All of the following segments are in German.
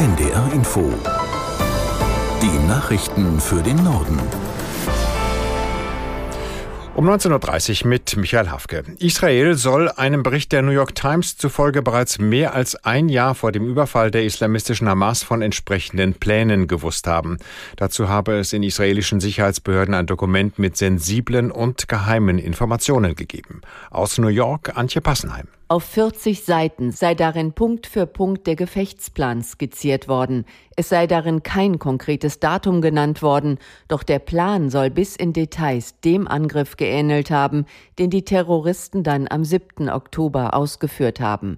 NDR Info. Die Nachrichten für den Norden. Um 19.30 Uhr mit Michael Hafke. Israel soll einem Bericht der New York Times zufolge bereits mehr als ein Jahr vor dem Überfall der islamistischen Hamas von entsprechenden Plänen gewusst haben. Dazu habe es in israelischen Sicherheitsbehörden ein Dokument mit sensiblen und geheimen Informationen gegeben. Aus New York Antje Passenheim. Auf 40 Seiten sei darin Punkt für Punkt der Gefechtsplan skizziert worden. Es sei darin kein konkretes Datum genannt worden, doch der Plan soll bis in Details dem Angriff geähnelt haben, den die Terroristen dann am 7. Oktober ausgeführt haben.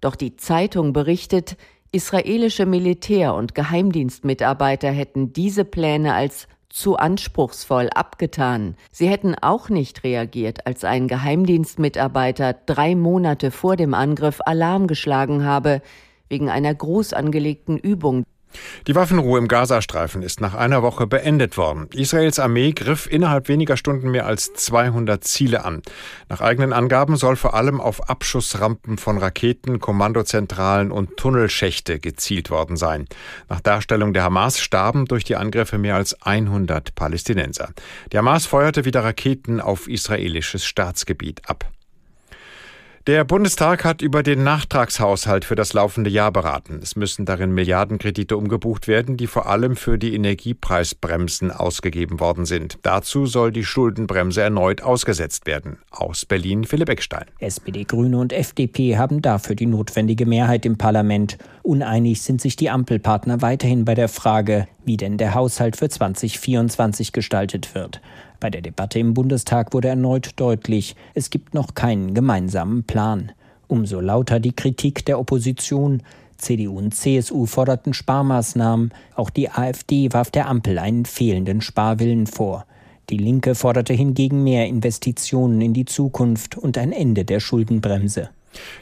Doch die Zeitung berichtet, israelische Militär- und Geheimdienstmitarbeiter hätten diese Pläne als zu anspruchsvoll abgetan. Sie hätten auch nicht reagiert, als ein Geheimdienstmitarbeiter drei Monate vor dem Angriff Alarm geschlagen habe, wegen einer groß angelegten Übung, die Waffenruhe im Gazastreifen ist nach einer Woche beendet worden. Israels Armee griff innerhalb weniger Stunden mehr als 200 Ziele an. Nach eigenen Angaben soll vor allem auf Abschussrampen von Raketen, Kommandozentralen und Tunnelschächte gezielt worden sein. Nach Darstellung der Hamas starben durch die Angriffe mehr als 100 Palästinenser. Die Hamas feuerte wieder Raketen auf israelisches Staatsgebiet ab. Der Bundestag hat über den Nachtragshaushalt für das laufende Jahr beraten. Es müssen darin Milliardenkredite umgebucht werden, die vor allem für die Energiepreisbremsen ausgegeben worden sind. Dazu soll die Schuldenbremse erneut ausgesetzt werden. Aus Berlin Philipp Eckstein. SPD, Grüne und FDP haben dafür die notwendige Mehrheit im Parlament. Uneinig sind sich die Ampelpartner weiterhin bei der Frage, wie denn der Haushalt für 2024 gestaltet wird. Bei der Debatte im Bundestag wurde erneut deutlich, es gibt noch keinen gemeinsamen Plan. Umso lauter die Kritik der Opposition. CDU und CSU forderten Sparmaßnahmen, auch die AfD warf der Ampel einen fehlenden Sparwillen vor. Die Linke forderte hingegen mehr Investitionen in die Zukunft und ein Ende der Schuldenbremse.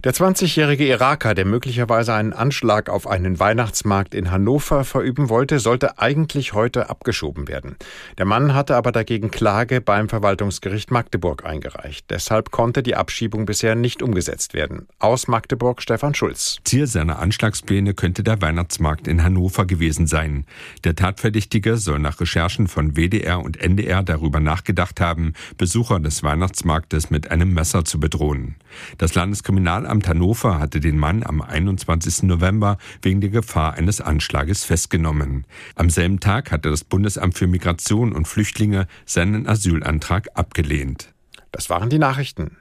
Der 20-jährige Iraker, der möglicherweise einen Anschlag auf einen Weihnachtsmarkt in Hannover verüben wollte, sollte eigentlich heute abgeschoben werden. Der Mann hatte aber dagegen Klage beim Verwaltungsgericht Magdeburg eingereicht. Deshalb konnte die Abschiebung bisher nicht umgesetzt werden. Aus Magdeburg Stefan Schulz. Ziel seiner Anschlagspläne könnte der Weihnachtsmarkt in Hannover gewesen sein. Der Tatverdächtige soll nach Recherchen von WDR und NDR darüber nachgedacht haben, Besucher des Weihnachtsmarktes mit einem Messer zu bedrohen. Das Landeskriminalamt Kriminalamt Hannover hatte den Mann am 21. November wegen der Gefahr eines Anschlages festgenommen. Am selben Tag hatte das Bundesamt für Migration und Flüchtlinge seinen Asylantrag abgelehnt. Das waren die Nachrichten.